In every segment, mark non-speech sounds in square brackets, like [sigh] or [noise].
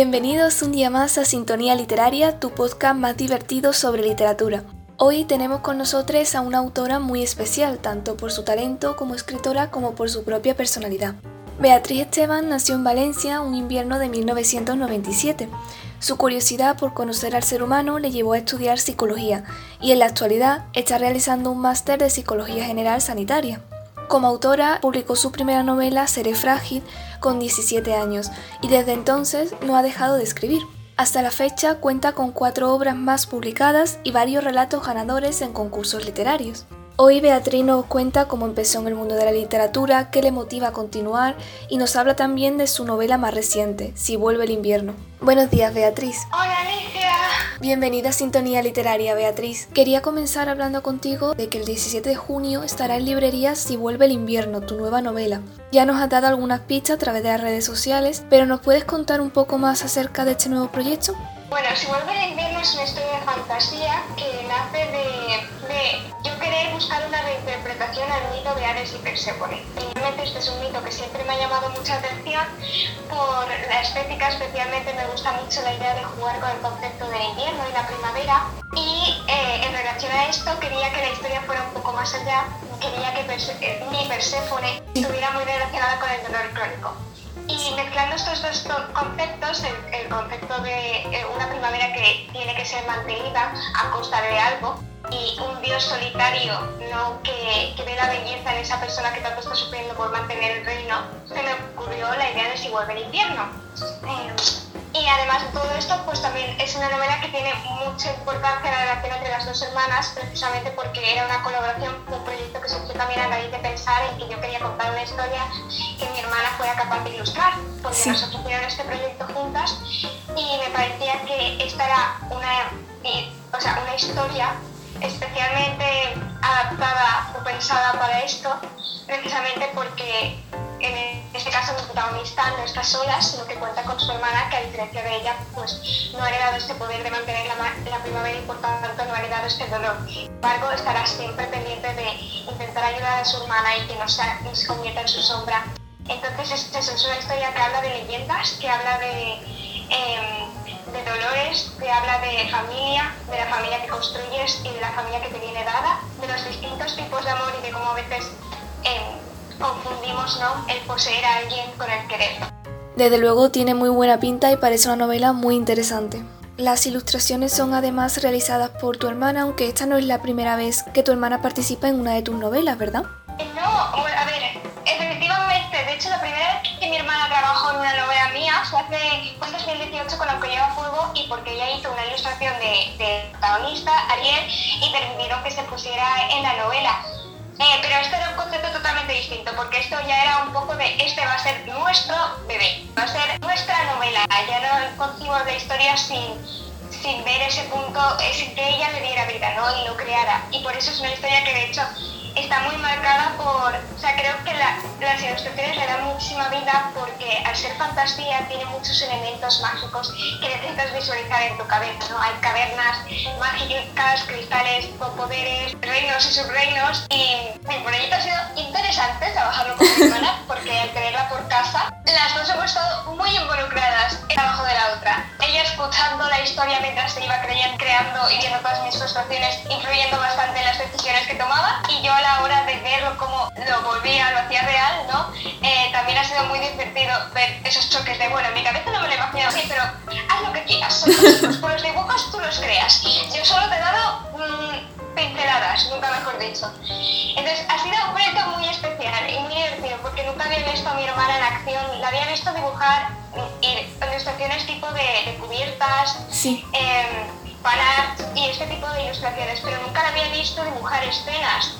Bienvenidos un día más a Sintonía Literaria, tu podcast más divertido sobre literatura. Hoy tenemos con nosotros a una autora muy especial, tanto por su talento como escritora como por su propia personalidad. Beatriz Esteban nació en Valencia un invierno de 1997. Su curiosidad por conocer al ser humano le llevó a estudiar psicología y en la actualidad está realizando un máster de psicología general sanitaria. Como autora, publicó su primera novela Seré frágil con 17 años y desde entonces no ha dejado de escribir. Hasta la fecha cuenta con cuatro obras más publicadas y varios relatos ganadores en concursos literarios. Hoy Beatriz nos cuenta cómo empezó en el mundo de la literatura, qué le motiva a continuar y nos habla también de su novela más reciente, Si vuelve el invierno. Buenos días, Beatriz. Hola, Alicia. Bienvenida a Sintonía Literaria, Beatriz. Quería comenzar hablando contigo de que el 17 de junio estará en librerías Si vuelve el invierno, tu nueva novela. Ya nos has dado algunas pistas a través de las redes sociales, pero ¿nos puedes contar un poco más acerca de este nuevo proyecto? Bueno, Si vuelve el invierno es una historia de fantasía que nace de Ares y Perséfone. Realmente este es un mito que siempre me ha llamado mucha atención por la estética, especialmente me gusta mucho la idea de jugar con el concepto del invierno y la primavera. Y eh, en relación a esto quería que la historia fuera un poco más allá, quería que eh, mi Perséfone estuviera muy relacionada con el dolor crónico. Y mezclando estos dos conceptos, el, concepto de eh, una primavera que tiene que ser mantenida a costa de algo y un dios solitario ¿no? que, que, ve la belleza en esa persona que tanto está sufriendo por mantener el reino, se me ocurrió la idea de si vuelve el invierno. Eh, y además de todo esto, pues también es una novela que tiene mucha importancia en la relación entre las dos hermanas, precisamente porque era una colaboración, un proyecto que surgió también a raíz de pensar en que yo quería contar una historia que mi hermana fuera capaz de ilustrar, porque nos ofrecieron este proyecto juntas y me parecía que esta era una, o sea, una historia especialmente adaptada o pensada para esto, precisamente porque en este caso mi protagonista no está sola, sino que cuenta con su hermana, que a diferencia de ella, pues no ha heredado este poder de mantener la, primavera y por tanto no ha heredado este dolor. Sin embargo, estará siempre pendiente de intentar ayudar a su hermana y que no se, convierta en su sombra. Entonces es, es una historia que habla de leyendas, que habla de... Em, de Dolores, que habla de familia, de la familia que construyes y de la familia que te viene dada, de los distintos tipos de amor y de cómo a veces em, confundimos ¿no? el poseer a alguien con el querer. Desde luego tiene muy buena pinta y parece una novela muy interesante. Las ilustraciones son además realizadas por tu hermana, aunque esta no es la primera vez que tu hermana participa en una de tus novelas, ¿verdad? Hecho la primera vez que mi hermana trabajó en una novela mía fue hace fue en 2018 con lleva fuego y porque ella hizo una ilustración de, protagonista, Ariel, y permitieron que se pusiera en la novela. Eh, pero esto era un concepto totalmente distinto, porque esto ya era un poco de este va a ser nuestro bebé, va a ser nuestra novela, ya no concibo de historia sin, sin ver ese punto, sin que ella le diera vida ¿no? y lo creara. Y por eso es una historia que de hecho está muy marcada por, o sea, creo que las ilustraciones le dan muchísima vida porque al ser fantasía tiene muchos elementos mágicos que necesitas visualizar en tu cabeza, ¿no? Hay cavernas mágicas, cristales con poderes, reinos y subreinos y, por ello ha sido interesante trabajarlo con mi hermana porque al tenerla por casa, las dos hemos estado muy involucradas en el trabajo de la otra. Ella escuchando la historia mientras se iba creando y viendo todas mis frustraciones, influyendo bastante en las decisiones que tomaba y yo a la hora de verlo como lo volvía, lo hacía real, ¿no? Eh, también ha sido muy divertido ver esos choques de, bueno, en mi cabeza no me lo imagino así, pero haz lo que quieras, con los dibujos tú los creas. Yo solo te he dado mmm, pinceladas, nunca mejor dicho. Entonces ha sido un proyecto muy especial y muy divertido porque nunca había visto a mi hermana en acción, la había visto dibujar ilustraciones tipo de, de cubiertas. Sí. Eh, y este tipo de ilustraciones, pero nunca la había visto dibujar escenas.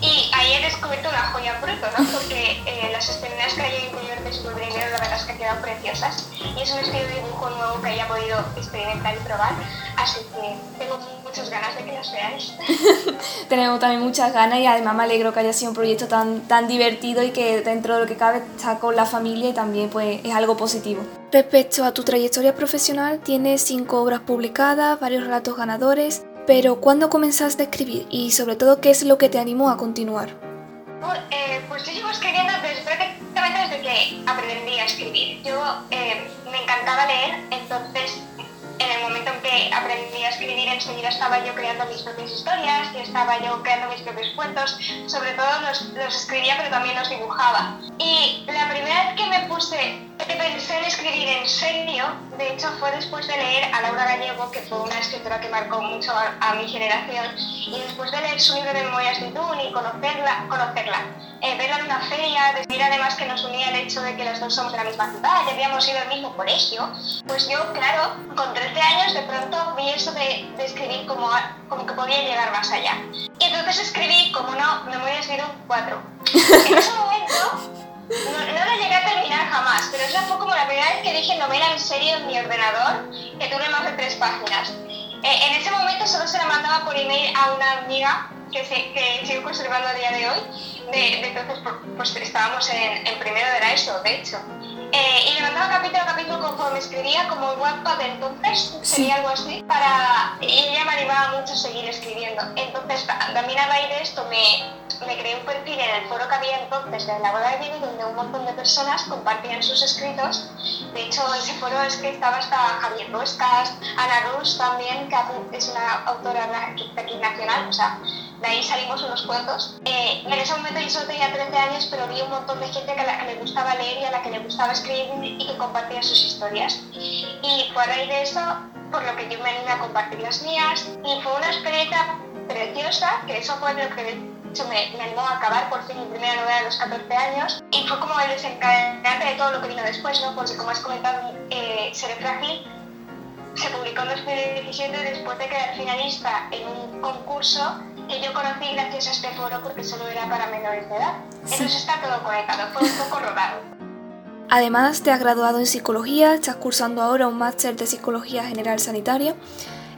Y ahí he descubierto una joya bruto, ¿no? Porque eh, las escenas que incluido en su primero, la verdad es que quedan preciosas. Y es un estilo de dibujo nuevo que haya podido experimentar y probar. Así que tengo muchas ganas de que las [laughs] veáis. Tenemos también muchas ganas y además me alegro que haya sido un proyecto tan, tan divertido y que dentro de lo que cabe está con la familia y también pues es algo positivo. Respecto a tu trayectoria profesional, tienes cinco obras publicadas, varios relatos ganadores, pero ¿cuándo comenzaste a escribir y sobre todo qué es lo que te animó a continuar? Eh, pues yo llevo escribiendo desde, prácticamente desde que aprendí a escribir. yo eh, me encantaba leer, entonces en el momento en que aprendí a escribir enseguida estaba yo creando mis propias historias y estaba yo creando mis propios cuentos, sobre todo los, los escribía pero también los dibujaba. Y la primera vez que me puse, pensé en escribir en serio, de hecho fue después de leer a Laura Gallego, que fue una escritora que marcó mucho a, mi generación, y después de leer su libro de Memorias de Dune y conocerla, conocerla eh, verla en una feria, decir además que nos unía el hecho de que las dos somos de la misma ciudad y habíamos ido al mismo colegio, pues yo, claro, con 13 años de pronto vi eso de, escribir como, como que podía llegar más allá. Y entonces escribí, como no, Memorias de un 4. En ese momento no, no, lo llegué a terminar jamás, pero esa fue como la primera vez que dije novela en serio en mi ordenador, que tuve más de tres páginas. Eh, en ese momento solo se la mandaba por email a una amiga que, que sigo conservando a día de hoy. De, entonces, pues estábamos en, en, primero de la ESO, de hecho. Eh, y le mandaba capítulo a capítulo conforme escribía, como el WhatsApp de entonces, sería algo así, para... y ella me animaba mucho a seguir escribiendo. Entonces, también a raíz de esto me, me creé un perfil en el foro que había entonces de la boda de Diego, donde un montón de personas compartían sus escritos. De hecho, ese foro es que estaba hasta Javier Ruescas, Ana Rus también, que es una autora de aquí nacional, o sea, de ahí salimos unos cuantos. Eh, en ese momento yo solo tenía 13 años, pero vi un montón de gente que a la que le gustaba leer y a la que le gustaba escribir y que compartía sus historias. Y fue a raíz de eso por lo que yo me animé a compartir las mías y fue una experiencia preciosa, que eso fue lo que me, me, animó a acabar por fin mi primera novela a los 14 años y fue como el desencadenante de todo lo que vino después, ¿no? Porque como has comentado, eh, Seré Frágil se publicó en 2017 después de quedar finalista en un concurso que yo conocí gracias a este foro porque solo era para menores de edad. Entonces está todo conectado, fue un poco rodado. Además, te has graduado en psicología, estás cursando ahora un máster de psicología general sanitaria.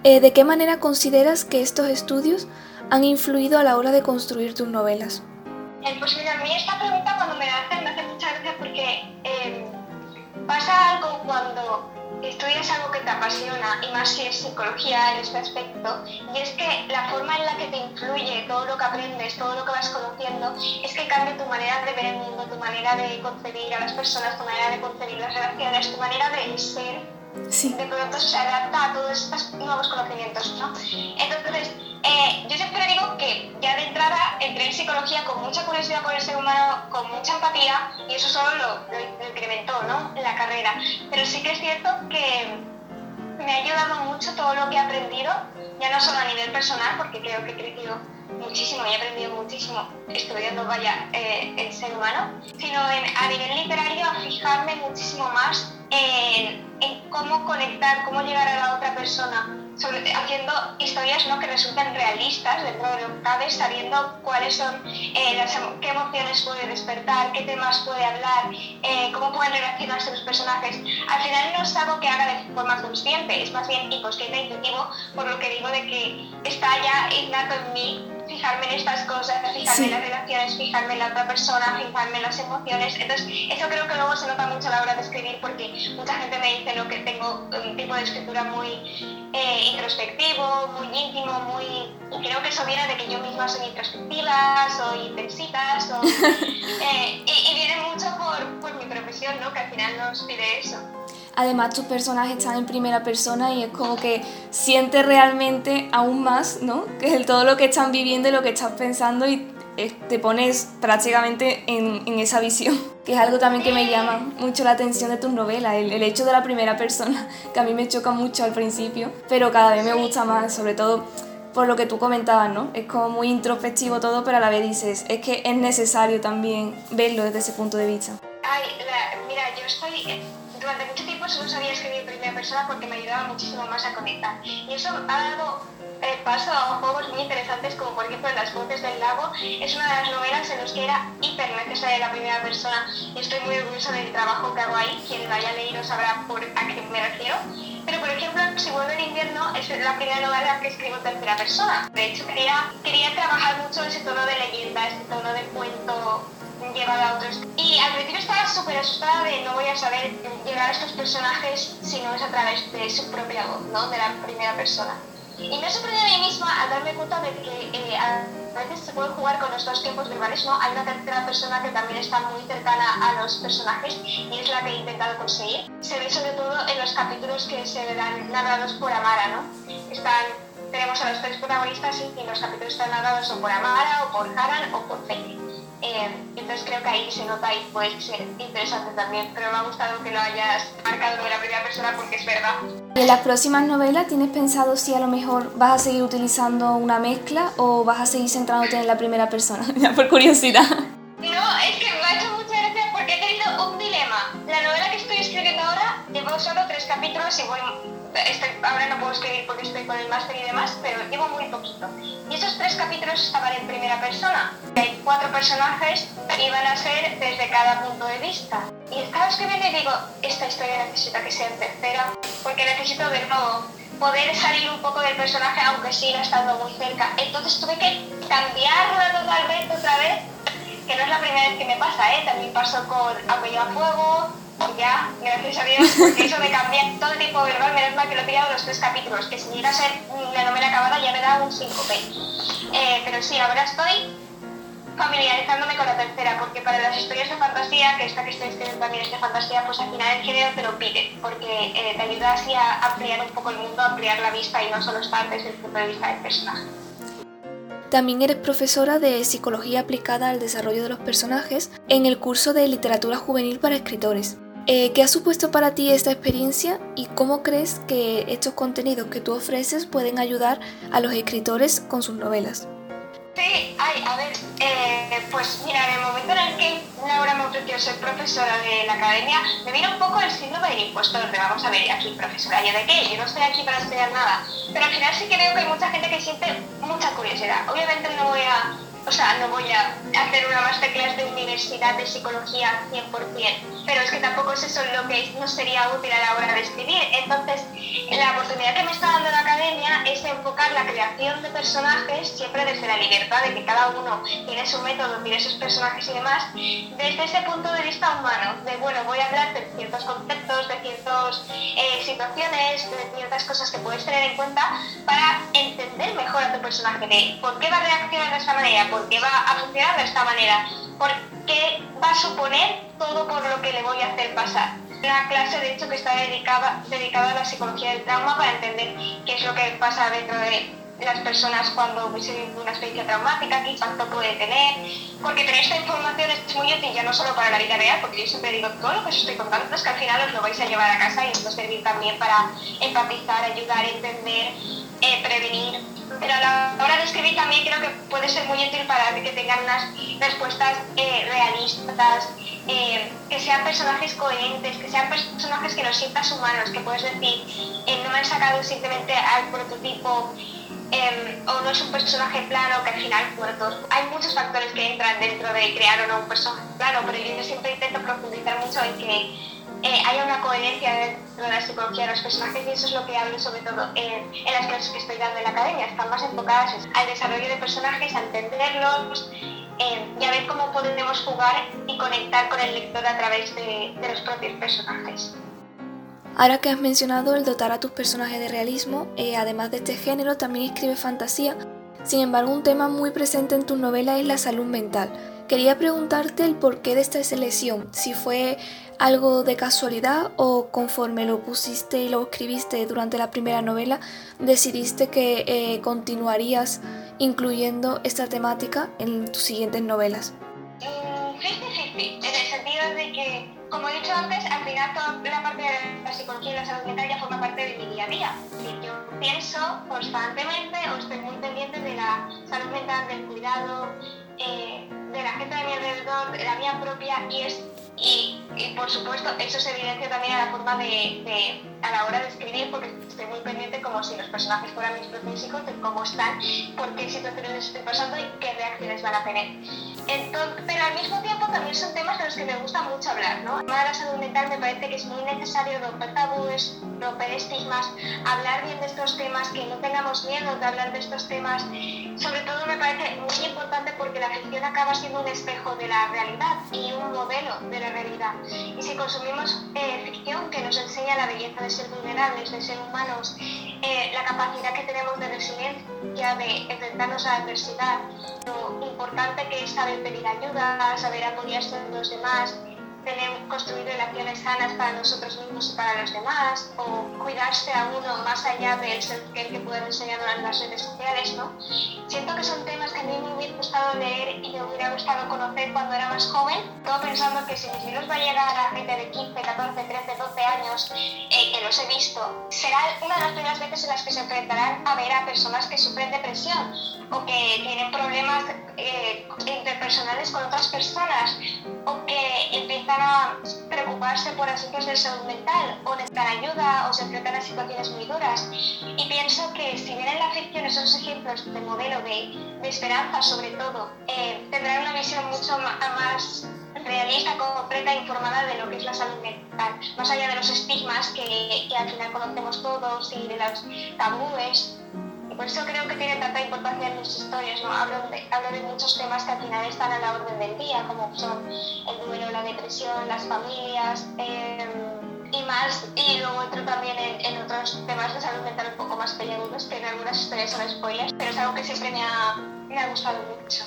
Eh, ¿De qué manera consideras que estos estudios han influido a la hora de construir tus novelas? Eh, pues mira, a mí esta pregunta cuando me la hacen me hace mucha gracia porque eh, pasa algo cuando estudias algo que te apasiona, y más si es psicología en este aspecto, y es que la forma en la que te influye todo lo que aprendes, todo lo que vas conociendo, es que cambia tu manera de ver el mundo, tu manera de concebir a las personas, tu manera de concebir las relaciones, tu manera de ser. De pronto se adapta a todos estos nuevos conocimientos, ¿no? Entonces, eh, yo siempre digo que ya de entrada entré en psicología con mucha curiosidad por el ser humano, con mucha empatía, y eso solo lo, incrementó ¿no? en la carrera. Pero sí que es cierto que me ha ayudado mucho todo lo que he aprendido, ya no solo a nivel personal, porque creo que he crecido muchísimo y he aprendido muchísimo estudiando vaya eh, el ser humano, sino a nivel literario a fijarme muchísimo más en, en cómo conectar, cómo llegar a la otra persona haciendo historias ¿no? que resulten realistas dentro de lo que cabe, sabiendo cuáles son, eh, las, qué emociones puede despertar, qué temas puede hablar, eh, cómo pueden relacionarse los personajes. Al final no es algo que haga de forma consciente, es más bien inconsciente e intuitivo, por lo que digo de que está ya innato en mí fijarme en estas cosas, fijarme en las relaciones, fijarme en la otra persona, fijarme en las emociones. Entonces, eso creo que luego se nota mucho a la hora de escribir porque mucha gente me dice ¿no? que tengo un tipo de escritura muy eh, introspectivo, muy íntimo, muy... Y creo que eso viene de que yo misma soy introspectiva, soy intensita, soy... [laughs] Eh, y, viene mucho por, por mi profesión, ¿no? que al final nos pide eso. Además, tus personajes están en primera persona y es como que sientes realmente aún más, ¿no? Que todo lo que están viviendo y lo que estás pensando y te pones prácticamente en, en, esa visión, [laughs] que es algo también que me llama mucho la atención de tus novelas, el, el, hecho de la primera persona, [laughs] que a mí me choca mucho al principio, pero cada vez me gusta más, sobre todo por lo que tú comentabas, ¿no? Es como muy introspectivo todo, pero a la vez dices, es que es necesario también verlo desde ese punto de vista. Ay, mira, yo estoy durante mucho tiempo solo sabía escribir en primera persona porque me ayudaba muchísimo más a conectar. Y eso ha dado eh, paso a juegos muy interesantes como por ejemplo Las Voces del Lago. Es una de las novelas en las que era hiper necesaria la primera persona y estoy muy orgullosa del trabajo que hago ahí. Quien lo haya leído sabrá por a qué me refiero. Pero por ejemplo, Si vuelve el invierno es la primera novela que escribo en tercera persona. De hecho, quería, quería trabajar mucho ese tono de leyenda, ese tono de cuento Y al principio estaba súper asustada de no voy a saber llegar a estos personajes si no es a través de su propia voz, ¿no? De la primera persona. Y me sorprendido a mí misma al darme cuenta de que eh, a veces se puede jugar con los dos tiempos verbales, ¿no? Hay una tercera persona que también está muy cercana a los personajes y es la que he intentado conseguir. Se ve sobre todo en los capítulos que se verán narrados por Amara, ¿no? Están, tenemos a los tres protagonistas y los capítulos están narrados o por Amara, o por Haran, o por Feli. Entonces creo que ahí se nota y puede ser interesante también, pero me ha gustado que lo hayas marcado de la primera persona porque es verdad. En las próximas novelas tienes pensado si a lo mejor vas a seguir utilizando una mezcla o vas a seguir centrándote en la primera persona, [laughs] ya por curiosidad. Y voy ahora no puedo escribir porque estoy con el máster y demás, pero llevo muy poquito. Y esos tres capítulos estaban en primera persona. Hay cuatro personajes y van a ser desde cada punto de vista. Y estaba escribiendo y digo, esta historia necesita que sea en tercera, porque necesito de nuevo poder salir un poco del personaje aunque siga estando muy cerca. Entonces tuve que cambiarla totalmente otra vez, que no es la primera vez que me pasa, ¿eh? también pasó con Aunque lleva fuego, ya, gracias a Dios, porque eso me cambiar todo el tiempo verbal, menos mal que lo he pillado los tres capítulos, que si llega a ser la novela acabada ya me da un 5P. Eh, pero sí, ahora estoy familiarizándome con la tercera, porque para las historias de fantasía, que esta que estoy escribiendo también es de fantasía, pues al final el género te lo pide, porque eh, te ayuda así a ampliar un poco el mundo, a ampliar la vista y no solo estar desde el punto de vista del personaje. También eres profesora de Psicología aplicada al desarrollo de los personajes en el curso de Literatura Juvenil para Escritores. Eh, ¿Qué ha supuesto para ti esta experiencia y cómo crees que estos contenidos que tú ofreces pueden ayudar a los escritores con sus novelas? Sí, ay, a ver, eh, pues mira, en el momento en el que Laura me ofreció ser profesora de la academia, me vino un poco el síndrome del impostor, de vamos a ver, aquí profesora, ¿yo de qué? Yo no estoy aquí para estudiar nada. Pero al final sí que veo que hay mucha gente que siente mucha curiosidad. Obviamente no voy a o sea, no voy a hacer una masterclass de universidad de psicología 100%, pero es que tampoco es eso lo que nos sería útil a la hora de escribir. Entonces, la oportunidad que me está dando la enfocar la creación de personajes siempre desde la libertad de que cada uno tiene su método, tiene sus personajes y demás, desde ese punto de vista humano, de bueno, voy a hablar de ciertos conceptos, de ciertas eh, situaciones, de ciertas cosas que puedes tener en cuenta para entender mejor a tu personaje, de por qué va a reaccionar de esta manera, por qué va a funcionar de esta manera, por qué va a suponer todo por lo que le voy a hacer pasar. Una clase, de hecho, que está dedicada, dedicada a la psicología del trauma para entender qué es lo que pasa dentro de las personas cuando viven una experiencia traumática, qué impacto puede tener, porque tener esta información es muy útil ya no solo para la vida real, porque yo siempre digo, todo lo que os estoy contando es que al final os lo vais a llevar a casa y os va a servir también para empatizar, ayudar, entender, eh, prevenir. Pero a la hora de escribir también creo que puede ser muy útil para que tengan unas respuestas eh, realistas, eh, que sean personajes coherentes, que sean personajes que los sientas humanos, que puedes decir, eh, no me han sacado simplemente al prototipo em, o no es un personaje plano que al final, bueno, hay muchos factores que entran dentro de crear o no un personaje plano, pero yo siempre intento profundizar mucho en que eh, haya una coherencia dentro de la psicología de los personajes y eso es lo que hablo sobre todo en, las clases que estoy dando en la academia. Están más enfocadas al desarrollo de personajes, a entenderlos eh, y a ver cómo podemos jugar y conectar con el lector a través de, los propios personajes. Ahora que has mencionado el dotar a tus personajes de realismo, eh, además de este género, también escribe fantasía. Sin embargo, un tema muy presente en tu novela es la salud mental. Quería preguntarte el porqué de esta selección, si fue algo de casualidad o conforme lo pusiste y lo escribiste durante la primera novela, decidiste que eh, continuarías incluyendo esta temática en tus siguientes novelas. Sí, sí, sí, en el sentido de que, como he dicho antes, al final toda la parte de la psicología y la salud mental ya forma parte de mi día a día. Yo pienso constantemente o estoy muy pendiente de la salud mental, del cuidado, eh, de la gente de mi alrededor, de la mía propia, y es y, por supuesto eso se evidencia también a la forma de, a la hora de escribir porque estoy muy pendiente como si los personajes fueran mis hijos de cómo están, por qué situaciones estoy pasando y qué reacciones van a tener. Entonces, pero al mismo tiempo también son temas de los que me gusta mucho hablar, ¿no? El tema de la salud mental me parece que es muy necesario romper tabúes, romper estigmas, hablar bien de estos temas, que no tengamos miedo de hablar de estos temas. Sobre todo me parece muy importante porque la ficción acaba siendo un espejo de la realidad y un modelo de la nuestra realidad. Y si consumimos eh, ficción que nos enseña la belleza de ser vulnerables, de ser humanos, eh, la capacidad que tenemos de resiliencia, de enfrentarnos a la adversidad, lo importante que es saber pedir ayuda, saber apoyarse en los demás, tener, construir relaciones sanas para nosotros mismos y para los demás, o cuidarse a uno más allá del ser que puede enseñar en las redes sociales, ¿no? Siento que son temas que a mí me hubiera gustado leer y me hubiera gustado conocer cuando era más joven, todo pensando que si mis libros va a llegar a gente de 15, 14, 13, 12 años, eh, que los he visto, será una de las primeras veces en las que se enfrentarán a ver a personas que sufren depresión o que tienen problemas eh, interpersonales con otras personas preocuparse por asuntos de salud mental o necesitan ayuda o se enfrentan a situaciones muy duras. Y pienso que si bien en la ficción esos ejemplos de modelo de, de esperanza sobre todo, eh, tendrán una visión mucho más realista, completa e informada de lo que es la salud mental, más allá de los estigmas que, que al final conocemos todos y de los tabúes por eso creo que tiene tanta importancia en mis historias, ¿no? Hablo de, hablo de muchos temas que al final están a la orden del día, como son el duelo, la depresión, las familias em, y más. Y luego entro también en, otros temas de salud mental un poco más peliagudos, que en algunas historias son spoilers, pero es algo que siempre me ha, me ha gustado mucho.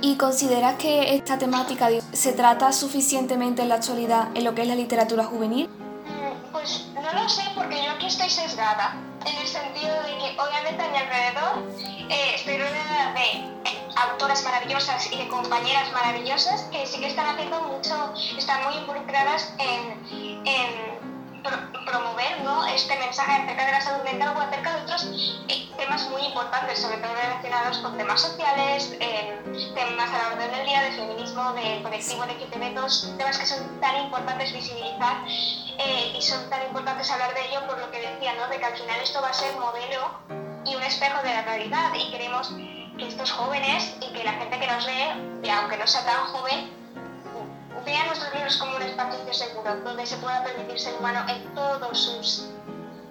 ¿Y consideras que esta temática se trata suficientemente en la actualidad en lo que es la literatura juvenil? Mm, pues no lo sé, porque yo aquí estoy sesgada en el sentido de que obviamente a mi alrededor eh, estoy rodeada de eh, autoras maravillosas y de compañeras maravillosas que sí que están haciendo mucho, están muy involucradas en, en promover ¿no? este mensaje acerca de la salud mental o acerca de otros eh, temas muy importantes, sobre todo relacionados con temas sociales, temas a la orden del día, de feminismo, de colectivo de todos temas que son tan importantes visibilizar eh, y son tan importantes hablar de ello por lo que decía, ¿no? de que al final esto va a ser modelo y un espejo de la realidad y queremos que estos jóvenes y que la gente que nos lee, aunque no sea tan joven, vean nuestros libros como un espacio seguro, donde se pueda permitir ser humano en todos sus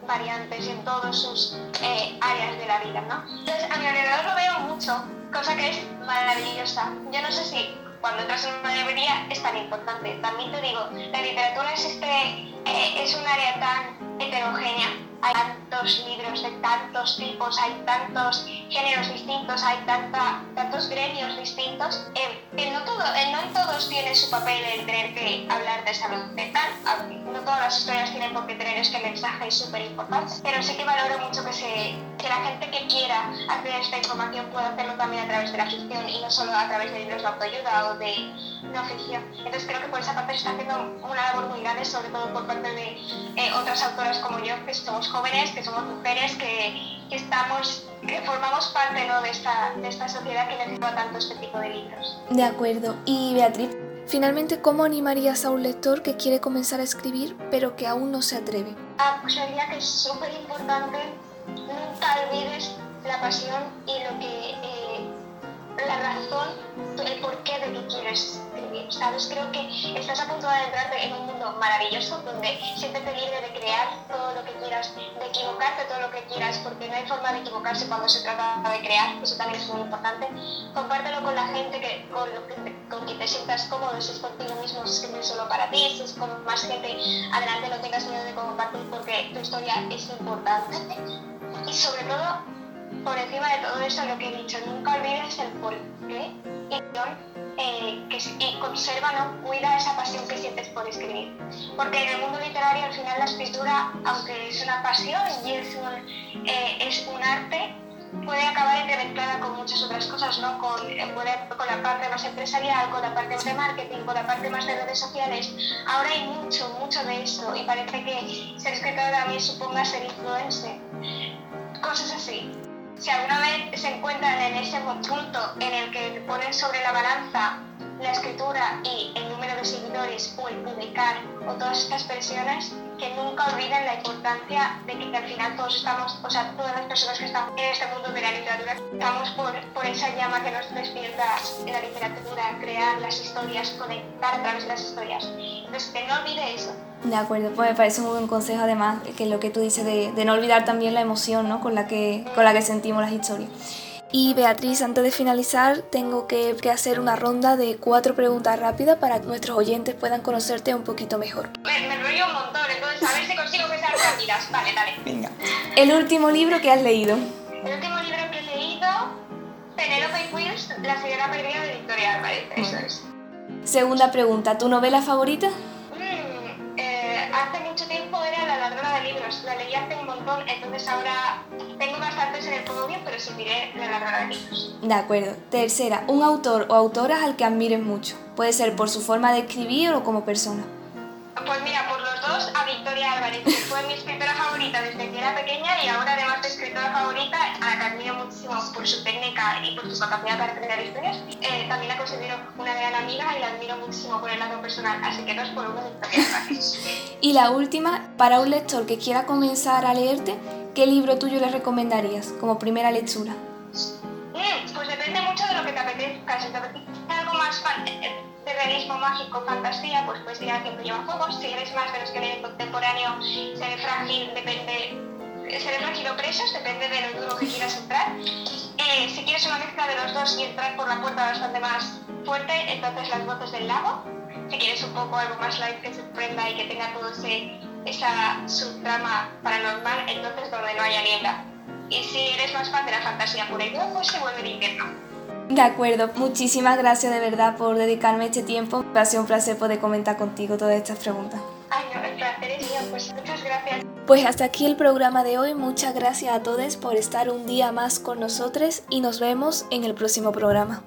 variantes y en todas sus eh, áreas de la vida, ¿no? Entonces, a mi alrededor lo veo mucho, cosa que es maravillosa. Yo no sé si cuando entras en una librería es tan importante. También te digo, la literatura es, eh, es un área tan heterogénea hay tantos libros de tantos tipos, hay tantos géneros distintos, hay tanta, tantos gremios distintos, eh, no, todo, eh, no en todos tiene su papel el tener que hablar de salud mental, no todas las historias tienen por qué tener este mensaje súper importante, pero sí que valoro mucho que, se, que la gente que quiera acceder a esta información pueda hacerlo también a través de la ficción y no solo a través de libros de autoayuda o de no ficción. Entonces creo que por esa parte se está haciendo una labor muy grande, sobre todo por parte de eh, otras autoras como yo, que somos jóvenes, que somos mujeres, que, que estamos, que formamos parte ¿no? de, esta, de esta sociedad que necesita tanto este tipo de libros. De acuerdo. Y Beatriz, finalmente, ¿cómo animarías a un lector que quiere comenzar a escribir pero que aún no se atreve? Ah, pues diría que es súper importante, nunca olvides la pasión y lo que... Eh, la razón, el porqué de que quieres escribir, ¿sabes? Creo que estás a punto de entrar en un mundo maravilloso donde siéntete libre de crear todo lo que quieras, de equivocarte todo lo que quieras, porque no hay forma de equivocarse cuando se trata de crear, eso también es muy importante. Compártelo con la gente que, con, lo que, con quien te sientas cómodo, si es contigo mismo, si es solo para ti, si es con más gente, adelante no tengas miedo de compartir porque tu historia es importante. Y sobre todo, por encima de todo eso, lo que he dicho, nunca olvides el por qué y, eh, y conserva, ¿no? cuida esa pasión que sientes por escribir. Porque en el mundo literario al final la escritura, aunque es una pasión y es un, eh, es un arte, puede acabar entremezclada con muchas otras cosas, ¿no? Con, con la parte más empresarial, con la parte más de marketing, con la parte más de redes sociales. Ahora hay mucho, mucho de eso y parece que ser escritor también suponga ser influencer. Si alguna vez se encuentran en ese punto en el que ponen sobre la balanza la escritura y el número de seguidores o el publicar o todas estas presiones, que nunca olviden la importancia de que al final todos estamos, o sea, todas las personas que estamos en este mundo de la literatura, estamos por, por esa llama que nos despierta en la literatura, crear las historias, conectar a través de las historias. Entonces, que no olvide eso. De acuerdo, pues me parece un buen consejo además, que lo que tú dices de, de no olvidar también la emoción ¿no? con, la que, con la que sentimos las historias. Y Beatriz, antes de finalizar, tengo que, hacer una ronda de cuatro preguntas rápidas para que nuestros oyentes puedan conocerte un poquito mejor. Me, me rollo un montón, entonces a ver si consigo que sean rápidas. Vale, dale. Venga. El último libro que has leído. El último libro que he leído, Penelope Quills, La señora perdida de Victoria Álvarez. Eso es. Segunda pregunta, ¿tu novela favorita? Hace mucho tiempo era La ladrona de libros. La leí hace un montón, entonces ahora tengo bastantes en el podio, pero sí diré La ladrona de libros. De acuerdo. Tercera, un autor o autora al que admires mucho. Puede ser por su forma de escribir o como persona. Pues mira, por los dos, a Victoria Álvarez, que fue mi escritora desde que era pequeña y ahora además de escritora favorita, a la que admiro muchísimo por su técnica y por su capacidad para crear historias. Eh, también la considero una gran amiga y la admiro muchísimo por el lado personal, así que dos por uno Álvarez. y la última, para un lector que quiera comenzar a leerte, ¿qué libro tuyo le recomendarías como primera lectura? Mm, pues depende mucho de lo que te apetezca. Si te apetece algo más eh, de realismo mágico, fantasía, pues tirar Tiempo lleva juegos. Si eres más de los que leen contemporáneo, seré frágil, depende. Seré frágil o presos, depende de lo duro que quieras entrar. Eh, si quieres una mezcla de los dos y entrar por la puerta bastante más fuerte, entonces las voces del lago. Si quieres un poco algo más light que sorprenda y que tenga todo ese esa subtrama paranormal, entonces donde no haya niebla. Y si eres más fan de la fantasía pura y dura, pues se vuelve el invierno. De acuerdo, muchísimas gracias de verdad por dedicarme este tiempo. Ha sido un placer poder comentar contigo todas estas preguntas. Ay, no, el placer es mío, pues muchas gracias. Pues hasta aquí el programa de hoy. Muchas gracias a todos por estar un día más con nosotros y nos vemos en el próximo programa.